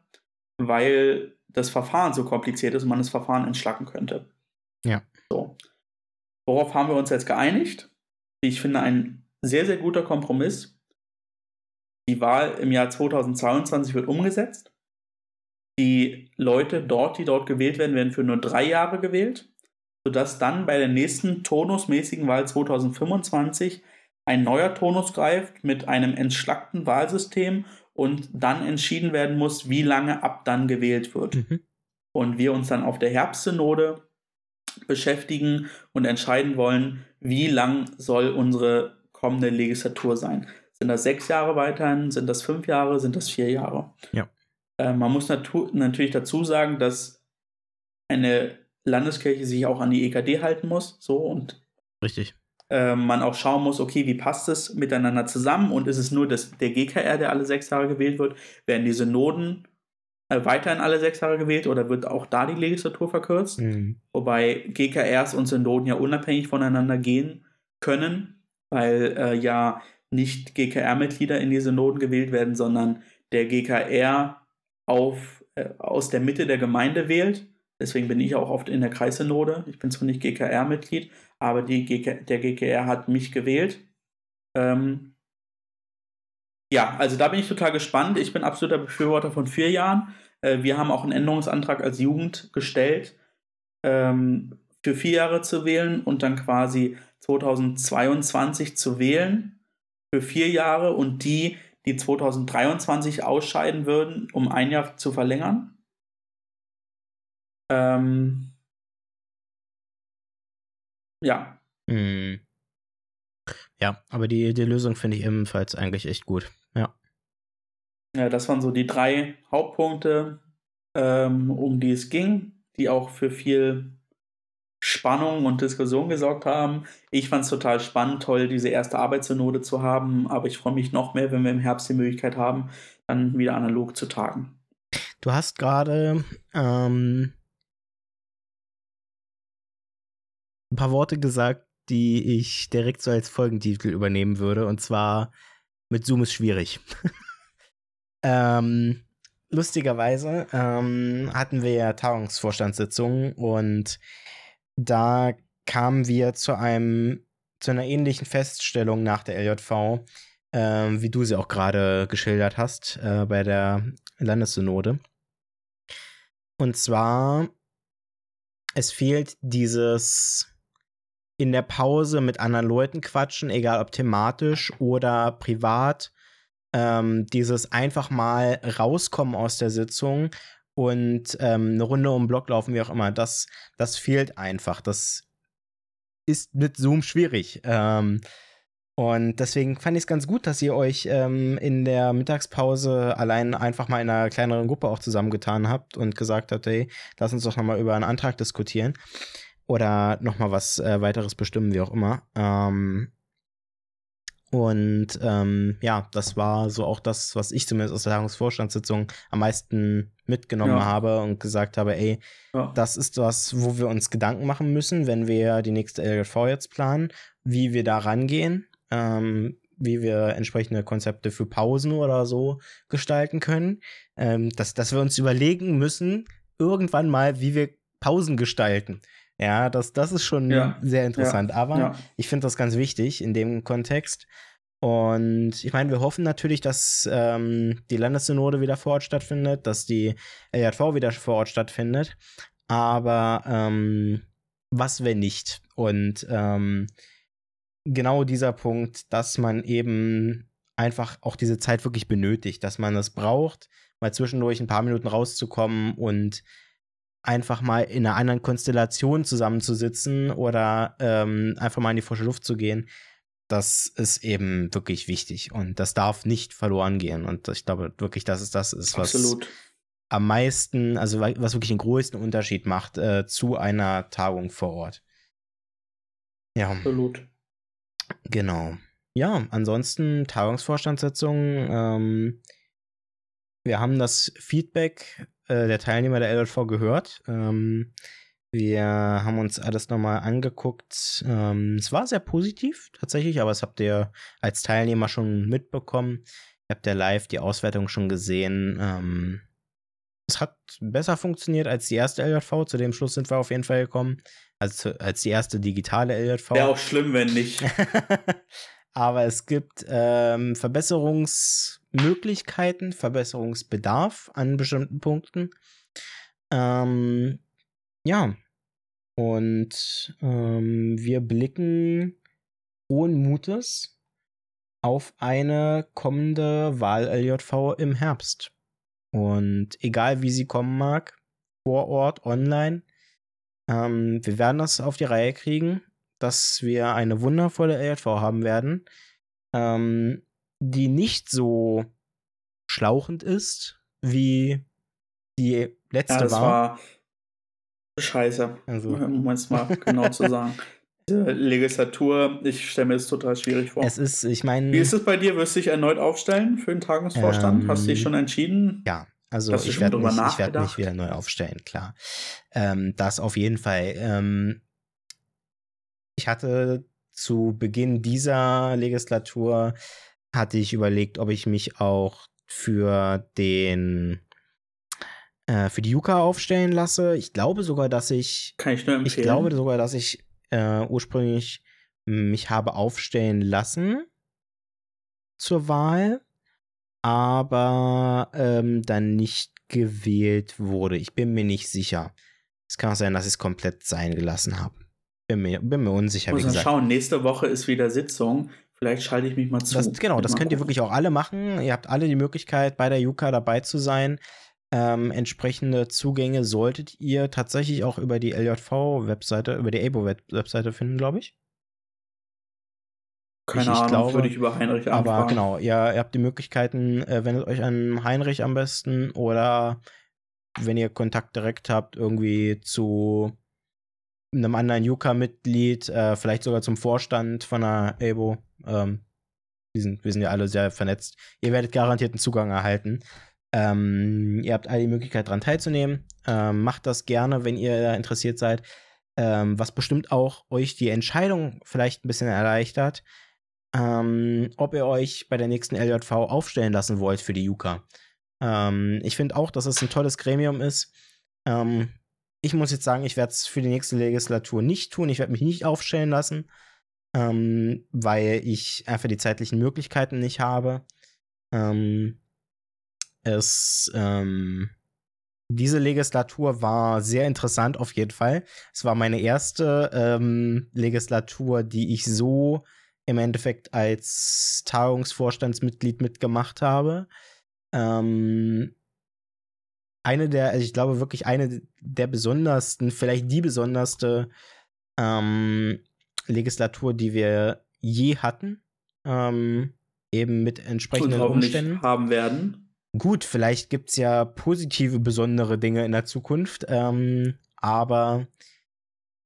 weil das Verfahren so kompliziert ist und man das Verfahren entschlacken könnte. Ja. So. Worauf haben wir uns jetzt geeinigt? Wie ich finde, ein sehr, sehr guter Kompromiss. Die Wahl im Jahr 2022 wird umgesetzt. Die Leute dort, die dort gewählt werden, werden für nur drei Jahre gewählt sodass dann bei der nächsten turnusmäßigen Wahl 2025 ein neuer Turnus greift mit einem entschlackten Wahlsystem und dann entschieden werden muss, wie lange ab dann gewählt wird. Mhm. Und wir uns dann auf der Herbstsynode beschäftigen und entscheiden wollen, wie lang soll unsere kommende Legislatur sein. Sind das sechs Jahre weiterhin? Sind das fünf Jahre? Sind das vier Jahre? Ja. Äh, man muss natürlich dazu sagen, dass eine Landeskirche sich auch an die EKD halten muss, so und richtig. Äh, man auch schauen muss, okay, wie passt es miteinander zusammen und ist es nur das, der GKR, der alle sechs Jahre gewählt wird? Werden die Synoden äh, weiterhin alle sechs Jahre gewählt oder wird auch da die Legislatur verkürzt? Mhm. Wobei GKRs und Synoden ja unabhängig voneinander gehen können, weil äh, ja nicht GKR-Mitglieder in die Synoden gewählt werden, sondern der GKR auf, äh, aus der Mitte der Gemeinde wählt Deswegen bin ich auch oft in der Kreissynode. Ich bin zwar nicht GKR-Mitglied, aber die GK, der GKR hat mich gewählt. Ähm, ja, also da bin ich total gespannt. Ich bin absoluter Befürworter von vier Jahren. Äh, wir haben auch einen Änderungsantrag als Jugend gestellt, ähm, für vier Jahre zu wählen und dann quasi 2022 zu wählen für vier Jahre und die, die 2023 ausscheiden würden, um ein Jahr zu verlängern. Ähm, ja. Hm. Ja, aber die, die Lösung finde ich ebenfalls eigentlich echt gut. Ja. Ja, das waren so die drei Hauptpunkte, ähm, um die es ging, die auch für viel Spannung und Diskussion gesorgt haben. Ich fand es total spannend, toll, diese erste Arbeitssynode zu haben, aber ich freue mich noch mehr, wenn wir im Herbst die Möglichkeit haben, dann wieder analog zu tagen. Du hast gerade ähm, ein paar Worte gesagt, die ich direkt so als Folgentitel übernehmen würde. Und zwar mit Zoom ist schwierig. ähm, lustigerweise ähm, hatten wir ja Tagungsvorstandssitzungen und da kamen wir zu einem zu einer ähnlichen Feststellung nach der LJV, äh, wie du sie auch gerade geschildert hast äh, bei der Landessynode. Und zwar, es fehlt dieses in der Pause mit anderen Leuten quatschen, egal ob thematisch oder privat. Ähm, dieses einfach mal rauskommen aus der Sitzung und ähm, eine Runde um den Block laufen, wie auch immer, das, das fehlt einfach. Das ist mit Zoom schwierig. Ähm, und deswegen fand ich es ganz gut, dass ihr euch ähm, in der Mittagspause allein einfach mal in einer kleineren Gruppe auch zusammengetan habt und gesagt habt, hey, lass uns doch nochmal über einen Antrag diskutieren oder nochmal was äh, weiteres bestimmen, wie auch immer. Ähm, Und ähm, ja, das war so auch das, was ich zumindest aus der Tagungsvorstandssitzung am meisten mitgenommen Ja. habe und gesagt habe, ey, Ja. das ist was, wo wir uns Gedanken machen müssen, wenn wir die nächste LJV jetzt planen, wie wir da rangehen, ähm, wie wir entsprechende Konzepte für Pausen oder so gestalten können. Ähm, dass, dass wir uns überlegen müssen, irgendwann mal, wie wir Pausen gestalten. Ja, das, das ist schon Ja. sehr interessant. Aber Ja. ich finde das ganz wichtig in dem Kontext. Und ich meine, wir hoffen natürlich, dass ähm, die Landessynode wieder vor Ort stattfindet, dass die LJV wieder vor Ort stattfindet. Aber ähm, was, wenn nicht? Und ähm, genau dieser Punkt, dass man eben einfach auch diese Zeit wirklich benötigt, dass man es braucht, mal zwischendurch ein paar Minuten rauszukommen und einfach mal in einer anderen Konstellation zusammenzusitzen oder ähm, einfach mal in die frische Luft zu gehen, das ist eben wirklich wichtig und das darf nicht verloren gehen. Und ich glaube wirklich, dass es das ist, was Absolut. am meisten, also wa- was wirklich den größten Unterschied macht äh, zu einer Tagung vor Ort. Ja, Absolut. genau. Ja, ansonsten Tagungsvorstandssitzung. Ähm, wir haben das Feedback äh, der Teilnehmer der LJV gehört. Ähm, wir haben uns alles nochmal angeguckt. Ähm, es war sehr positiv tatsächlich, aber das habt ihr als Teilnehmer schon mitbekommen. Ihr habt ja live die Auswertung schon gesehen. Ähm, es hat besser funktioniert als die erste LJV. Zu dem Schluss sind wir auf jeden Fall gekommen. Also als die erste digitale LJV. Wäre auch schlimm, wenn nicht. Aber es gibt ähm, Verbesserungsmöglichkeiten, Verbesserungsbedarf an bestimmten Punkten. Ähm, ja. Und ähm, wir blicken hohen Mutes auf eine kommende Wahl-LJV im Herbst. Und egal wie sie kommen mag, vor Ort, online, ähm, wir werden das auf die Reihe kriegen, dass wir eine wundervolle LJV haben werden, ähm, die nicht so schlauchend ist, wie die letzte Ja, das war. war scheiße, Also, um es mal genau zu sagen. Diese Legislatur, ich stelle mir das total schwierig vor. es ist, ich meine, Wie ist es bei dir? Wirst du dich erneut aufstellen für den Tagungsvorstand? Ähm, Hast du dich schon entschieden? ja, also Hast ich werde mich, ich werd mich wieder neu aufstellen, klar. Ähm, das auf jeden Fall. Ähm, ich hatte zu Beginn dieser Legislatur hatte ich überlegt, ob ich mich auch für den äh, für die Juka aufstellen lasse. Ich glaube sogar, dass ich Kann ich nur empfehlen. ich glaube sogar, dass ich äh, ursprünglich mich habe aufstellen lassen zur Wahl, aber ähm, dann nicht gewählt wurde. Ich bin mir nicht sicher. Es kann auch sein, dass ich es komplett sein gelassen habe. Bin mir, bin mir unsicher, Ich muss gesagt. schauen, nächste Woche ist wieder Sitzung. Vielleicht schalte ich mich mal zu. Das, genau, das könnt ihr wirklich auch alle machen. Ihr habt alle die Möglichkeit, bei der Yuka dabei zu sein. Ähm, entsprechende Zugänge solltet ihr tatsächlich auch über die LJV-Webseite, über die ABO-Webseite finden, glaube ich. Keine ich- ich Ahnung, glaube, würde ich über Heinrich anfragen. Aber genau, ihr, ihr habt die Möglichkeiten, äh, wendet euch an Heinrich am besten oder wenn ihr Kontakt direkt habt, irgendwie zu einem anderen Yuka-Mitglied, äh, vielleicht sogar zum Vorstand von der ABO. Ähm, wir, sind, wir sind ja alle sehr vernetzt. Ihr werdet garantiert einen Zugang erhalten. Ähm, ihr habt alle die Möglichkeit, daran teilzunehmen. Ähm, macht das gerne, wenn ihr da interessiert seid. Ähm, was bestimmt auch euch die Entscheidung vielleicht ein bisschen erleichtert, ähm, ob ihr euch bei der nächsten LJV aufstellen lassen wollt für die Yuka. Ähm, ich finde auch, dass es ein tolles Gremium ist. Ähm, ich muss jetzt sagen, ich werde es für die nächste Legislatur nicht tun. Ich werde mich nicht aufstellen lassen, ähm, weil ich einfach die zeitlichen Möglichkeiten nicht habe. Ähm, es, ähm, diese Legislatur war sehr interessant auf jeden Fall. Es war meine erste ähm, Legislatur, die ich so im Endeffekt als Tagungsvorstandsmitglied mitgemacht habe. Ähm, eine der, also ich glaube wirklich eine der besondersten, vielleicht die besonderste ähm, Legislatur, die wir je hatten. Ähm, eben mit und entsprechenden hoffentlich Umständen. haben werden. Gut, vielleicht gibt es ja positive, besondere Dinge in der Zukunft, ähm, aber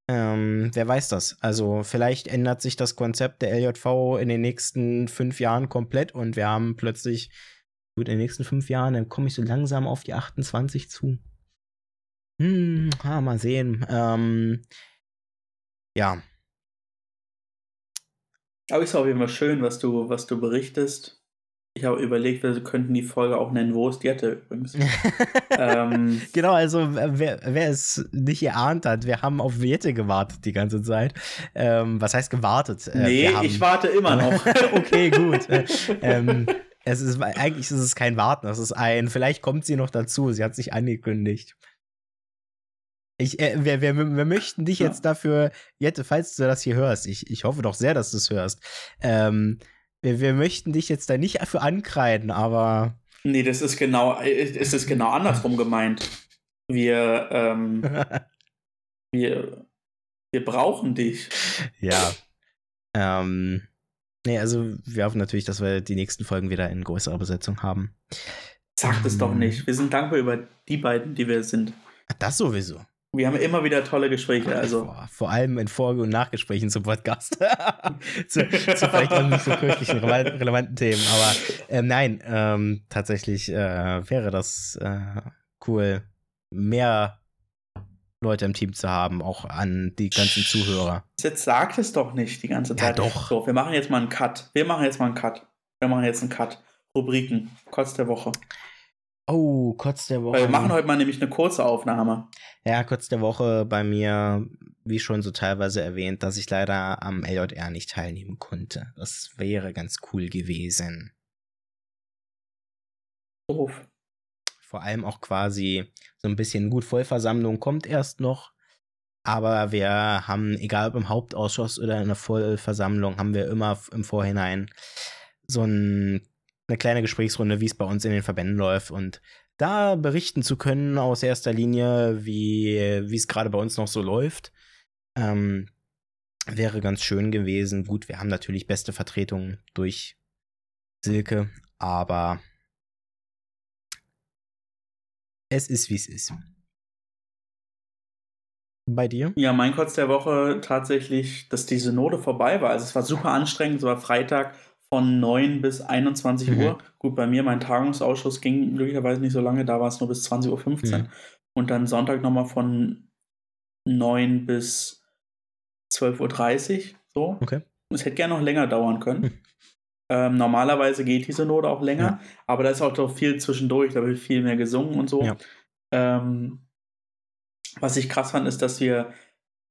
Ähm, wer weiß das? Also vielleicht ändert sich das Konzept der LJV in den nächsten fünf Jahren komplett und wir haben plötzlich, gut, in den nächsten fünf Jahren, dann komme ich so langsam auf die 28 zu. Hm, ah, mal sehen. Ähm, ja. Aber ist auf jeden Fall schön, was du, was du berichtest. Ich habe überlegt, wir könnten die Folge auch nennen, wo ist Jette übrigens. ähm, genau, also wer, wer, es nicht erahnt hat, wir haben auf Jette gewartet die ganze Zeit. Ähm, was heißt gewartet? Äh, nee, haben, ich warte immer noch. okay, gut. ähm, es ist, eigentlich ist es kein Warten, es ist ein, vielleicht kommt sie noch dazu, sie hat sich angekündigt. Ich, äh, wir, wir, wir möchten dich ja. jetzt dafür, Jette, falls du das hier hörst, ich, ich hoffe doch sehr, dass du es hörst, ähm, wir, wir möchten dich jetzt da nicht dafür ankreiden, aber. Nee, das ist genau, es ist genau andersrum gemeint. Wir, ähm, wir, wir brauchen dich. Ja. Ähm, nee, also wir hoffen natürlich, dass wir die nächsten Folgen wieder in größerer Besetzung haben. Sagt es doch nicht. Wir sind dankbar über die beiden, die wir sind. Das sowieso. Wir haben immer wieder tolle Gespräche. Also. Vor, vor allem in Vor- und Nachgesprächen zum Podcast. zu, zu, vielleicht auch nicht so kirchlichen relevanten Themen. Aber ähm, nein, ähm, tatsächlich äh, wäre das äh, cool, mehr Leute im Team zu haben, auch an die ganzen Zuhörer. Jetzt sagt es doch nicht die ganze Zeit. Ja, doch. So, wir machen jetzt mal einen Cut. Wir machen jetzt mal einen Cut. Wir machen jetzt einen Cut. Rubriken. Kotz der Woche. Oh, kurz der Woche. Weil wir machen heute mal nämlich eine kurze Aufnahme. Ja, kurz der Woche bei mir, wie schon so teilweise erwähnt, dass ich leider am LJR nicht teilnehmen konnte. Das wäre ganz cool gewesen. Doof. Vor allem auch quasi so ein bisschen gut Vollversammlung kommt erst noch. Aber wir haben, egal ob im Hauptausschuss oder in der Vollversammlung, haben wir immer im Vorhinein so ein eine kleine Gesprächsrunde, wie es bei uns in den Verbänden läuft und da berichten zu können aus erster Linie, wie es gerade bei uns noch so läuft, ähm, wäre ganz schön gewesen. Gut, wir haben natürlich beste Vertretung durch Silke, aber es ist, wie es ist. Bei dir? Ja, mein Kotz der Woche tatsächlich, dass die Synode vorbei war. Also es war super anstrengend, es war Freitag von 9 bis 21 mhm. Uhr. Gut, bei mir, mein Tagungsausschuss ging glücklicherweise nicht so lange, da war es nur bis 20.15 Uhr. Mhm. Und dann Sonntag nochmal von 9 bis 12.30 Uhr. So. Okay. Es hätte gerne noch länger dauern können. Mhm. Ähm, normalerweise geht diese Note auch länger, ja. aber da ist auch doch viel zwischendurch, da wird viel mehr gesungen und so. Ja. Ähm, was ich krass fand, ist, dass wir,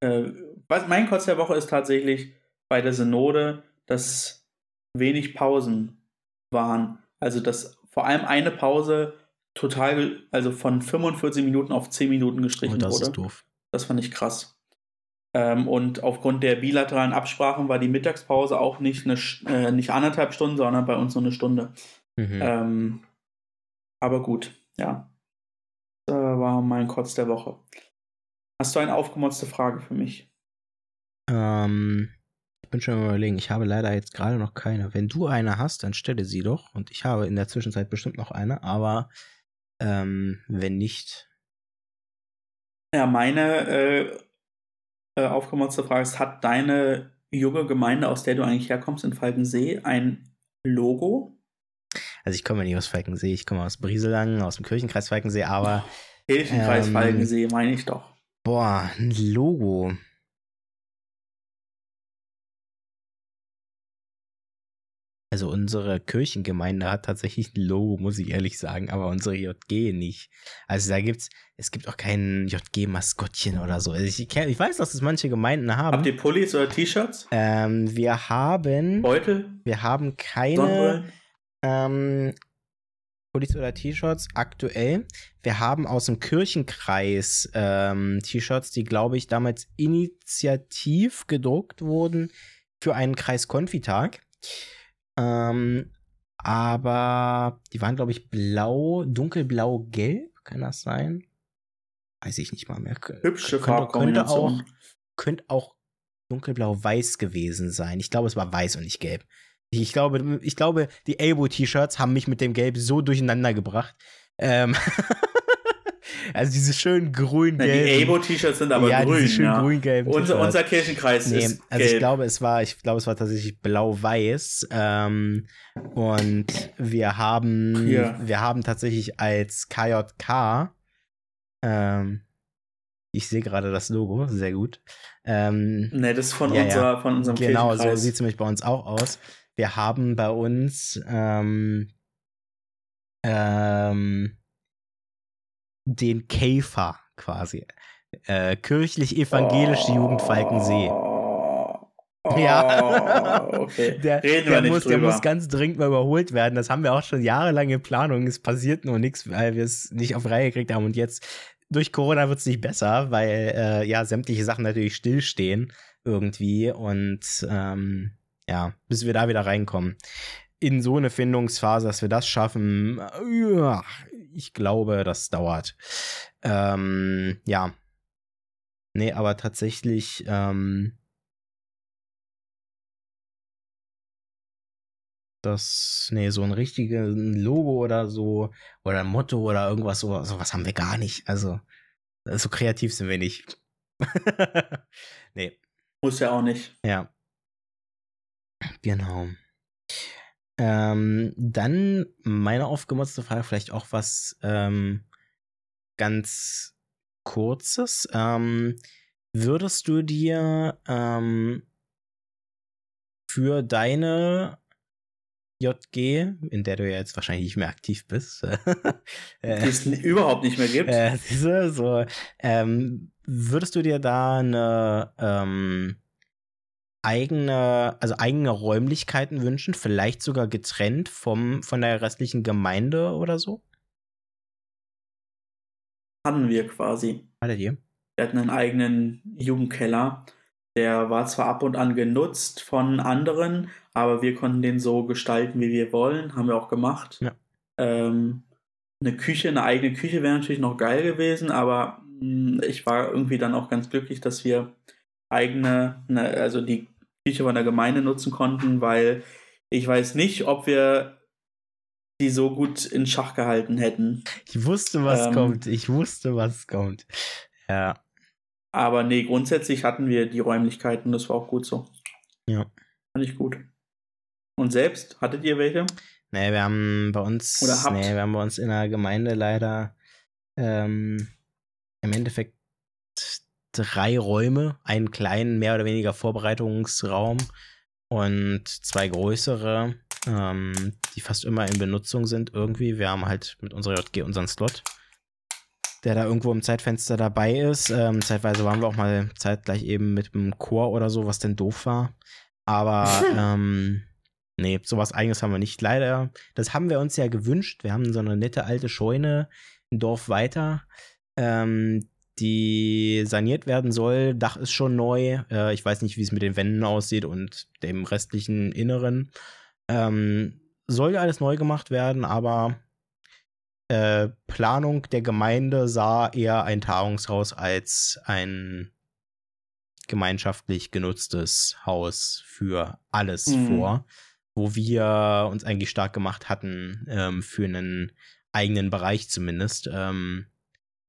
äh, was, mein Kotz der Woche ist tatsächlich bei der Synode, dass wenig Pausen waren. Also dass vor allem eine Pause total, also von 45 Minuten auf 10 Minuten gestrichen oh, das wurde. Ist doof. Das fand ich krass. Ähm, und aufgrund der bilateralen Absprachen war die Mittagspause auch nicht, eine, äh, nicht anderthalb Stunden, sondern bei uns nur eine Stunde. Mhm. Ähm, aber gut, ja. Das war mein Kotz der Woche. Hast du eine aufgemotzte Frage für mich? Ähm, bin schon überlegen. Ich habe leider jetzt gerade noch keine. Wenn du eine hast, dann stelle sie doch. Und ich habe in der Zwischenzeit bestimmt noch eine, aber ähm, wenn nicht. Ja, meine äh, äh, aufgemotzte Frage ist: Hat deine junge Gemeinde, aus der du eigentlich herkommst, in Falkensee, ein Logo? Also, ich komme nicht aus Falkensee, ich komme aus Brieselang, aus dem Kirchenkreis Falkensee, aber. Kirchenkreis ähm, Falkensee, meine ich doch. Boah, ein Logo. Also unsere Kirchengemeinde hat tatsächlich ein Logo, muss ich ehrlich sagen, aber unsere JG nicht. Also da gibt's, es gibt auch kein JG-Maskottchen oder so. Also ich, ich, weiß, dass es manche Gemeinden haben. Habt ihr Pullis oder T-Shirts? Ähm, wir haben. Beutel? Wir haben keine ähm, Pullis oder T-Shirts aktuell. Wir haben aus dem Kirchenkreis ähm, T-Shirts, die, glaube ich, damals initiativ gedruckt wurden für einen Kreiskonfitag. Ähm, aber die waren, glaube ich, blau, dunkelblau-gelb, kann das sein? Weiß ich nicht mal mehr. Hübsche könnte, könnte auch, könnte auch dunkelblau-weiß gewesen sein. Ich glaube, es war weiß und nicht gelb. Ich glaube, ich glaube, die Elbow-T-Shirts haben mich mit dem Gelb so durcheinander gebracht. Ähm also diese schönen grün-gelben. Die Abo-T-Shirts sind aber ja, grün. Diese schön ja. grün-gelben unser, unser Kirchenkreis nee, ist also ich gelb. glaube, es war, ich glaube, es war tatsächlich blau-weiß. Ähm, und wir haben, Ja. wir haben tatsächlich als KJK, ähm, ich sehe gerade das Logo, sehr gut. Ähm, Ne, das ist von, Ja, unserer, von unserem genau, so Kirchenkreis. sieht es nämlich bei uns auch aus. Wir haben bei uns ähm, ähm, den Käfer quasi. Äh, kirchlich-evangelische Jugend Falkensee. Oh, Ja. okay. Der, Reden der, muss, der muss ganz dringend mal überholt werden. Das haben wir auch schon jahrelang in Planung. Es passiert nur nichts, weil wir es nicht auf Reihe gekriegt haben. Und jetzt durch Corona wird es nicht besser, weil äh, ja sämtliche Sachen natürlich stillstehen irgendwie. Und ähm, ja, bis wir da wieder reinkommen. In so eine Findungsphase, dass wir das schaffen, äh, ja, ich glaube, das dauert. Ähm, ja. Nee, aber tatsächlich, ähm, das, nee, so ein richtiges Logo oder so, oder ein Motto oder irgendwas, so, sowas haben wir gar nicht. Also, so kreativ sind wir nicht. nee, Muss ja auch nicht. ja. Genau. Ähm, dann meine aufgemotzte Frage, vielleicht auch was ähm, ganz Kurzes. Ähm, würdest du dir ähm, für deine JG, in der du ja jetzt wahrscheinlich nicht mehr aktiv bist, Die äh, es n- überhaupt nicht mehr gibt. äh, so, ähm, würdest du dir da eine ähm, eigene, also eigene Räumlichkeiten wünschen, vielleicht sogar getrennt vom, von der restlichen Gemeinde oder so? Hatten wir quasi. Hattet ihr? Wir hatten einen eigenen Jugendkeller. Der war zwar ab und an genutzt von anderen, aber wir konnten den so gestalten, wie wir wollen. Haben wir auch gemacht. Ja. Ähm, eine Küche, eine eigene Küche wäre natürlich noch geil gewesen, aber mh, ich war irgendwie dann auch ganz glücklich, dass wir eigene, ne, also die Küche von der Gemeinde nutzen konnten, weil ich weiß nicht, ob wir die so gut in Schach gehalten hätten. Ich wusste, was Ähm. kommt. Ich wusste, was kommt. Ja. Aber nee, grundsätzlich hatten wir die Räumlichkeiten, das war auch gut so. Ja. Fand ich gut. Und selbst, hattet ihr welche? Nee, wir haben bei uns, Oder habt. nee, wir haben bei uns in der Gemeinde leider ähm, im Endeffekt drei Räume, einen kleinen, mehr oder weniger Vorbereitungsraum und zwei größere, ähm, die fast immer in Benutzung sind irgendwie. Wir haben halt mit unserer JG unseren Slot, der da irgendwo im Zeitfenster dabei ist. Ähm, zeitweise waren wir auch mal zeitgleich eben mit dem Chor oder so, was denn doof war. Aber ähm, nee, sowas eigenes haben wir nicht. Leider, das haben wir uns ja gewünscht. Wir haben so eine nette alte Scheune ein Dorf weiter, ähm, die saniert werden soll. Dach ist schon neu. Äh, ich weiß nicht, wie es mit den Wänden aussieht und dem restlichen Inneren. Ähm, soll ja alles neu gemacht werden, aber äh, Planung der Gemeinde sah eher ein Tagungshaus als ein gemeinschaftlich genutztes Haus für alles Mhm. vor, wo wir uns eigentlich stark gemacht hatten ähm, für einen eigenen Bereich zumindest. Ähm,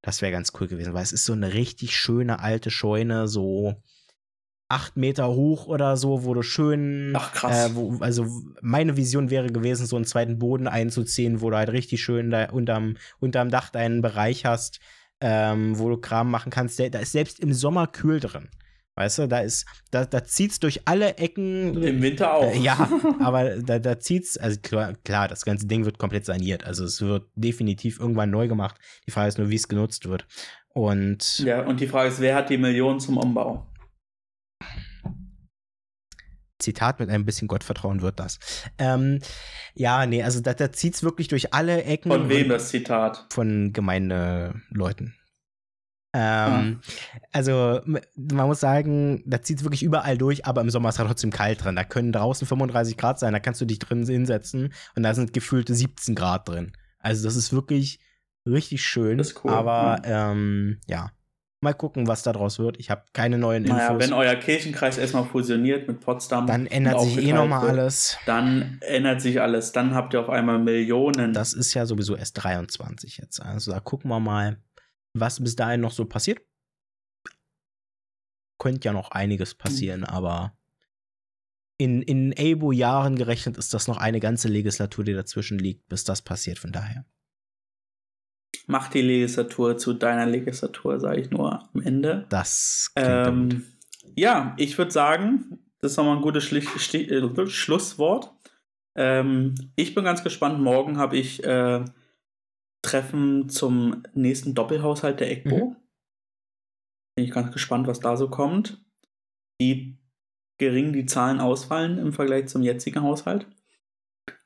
das wäre ganz cool gewesen, weil es ist so eine richtig schöne alte Scheune, so acht Meter hoch oder so, wo du schön, Ach, krass. Äh, wo, also meine Vision wäre gewesen, so einen zweiten Boden einzuziehen, wo du halt richtig schön da unterm, unterm Dach deinen Bereich hast, ähm, wo du Kram machen kannst. Da ist selbst im Sommer kühl drin. Weißt du, da ist, da, da zieht's durch alle Ecken. Im Winter auch. Äh, ja, aber da, da zieht's, also klar, klar, das ganze Ding wird komplett saniert. Also es wird definitiv irgendwann neu gemacht. Die Frage ist nur, wie es genutzt wird. Und Ja, und die Frage ist, wer hat die Millionen zum Umbau? Zitat mit ein bisschen Gottvertrauen wird das. Ähm, ja, nee, also da, da zieht's wirklich durch alle Ecken. Von wem das Zitat? Von Gemeindeleuten. Ähm, Also, m- man muss sagen, da zieht es wirklich überall durch, aber im Sommer ist es trotzdem kalt drin. Da können draußen 35 Grad sein, da kannst du dich drin hinsetzen und da sind gefühlte 17 Grad drin. Also, das ist wirklich richtig schön. Das ist cool, Aber, ähm, ja. Mal gucken, was da draus wird. Ich habe keine neuen Infos. Naja, wenn euer Kirchenkreis erstmal fusioniert mit Potsdam, dann ändert sich eh nochmal alles. Dann ändert sich alles. Dann habt ihr auf einmal Millionen. Das ist ja sowieso erst 23 jetzt. Also, da gucken wir mal. Was bis dahin noch so passiert. Könnte ja noch einiges passieren, mhm. aber in, in Abo-Jahren gerechnet ist das noch eine ganze Legislatur, die dazwischen liegt, bis das passiert, von daher. Mach die Legislatur zu deiner Legislatur, sage ich nur am Ende. Das ähm, Ja, ich würde sagen, das ist nochmal ein gutes Schli Schli äh, Schlusswort. Ähm, ich bin ganz gespannt. Morgen habe ich äh, Treffen zum nächsten Doppelhaushalt der EGBO. Mhm. Bin ich ganz gespannt, was da so kommt. Wie gering die Zahlen ausfallen im Vergleich zum jetzigen Haushalt.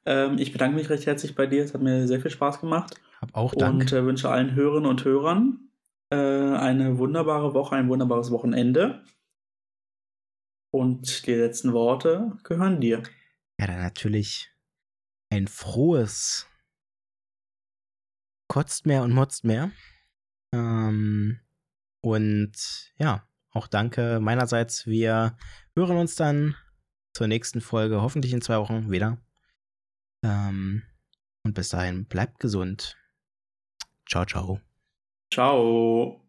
Ähm, ich bedanke mich recht herzlich bei dir. Es hat mir sehr viel Spaß gemacht. Hab auch Dank. Und äh, wünsche allen Hörerinnen und Hörern äh, eine wunderbare Woche, ein wunderbares Wochenende. Und die letzten Worte gehören dir. Ja, dann natürlich ein frohes Kotzt mehr und motzt mehr. Ähm, und ja, auch danke meinerseits. Wir hören uns dann zur nächsten Folge, hoffentlich in zwei Wochen wieder. Ähm, und bis dahin, bleibt gesund. Ciao, ciao. Ciao.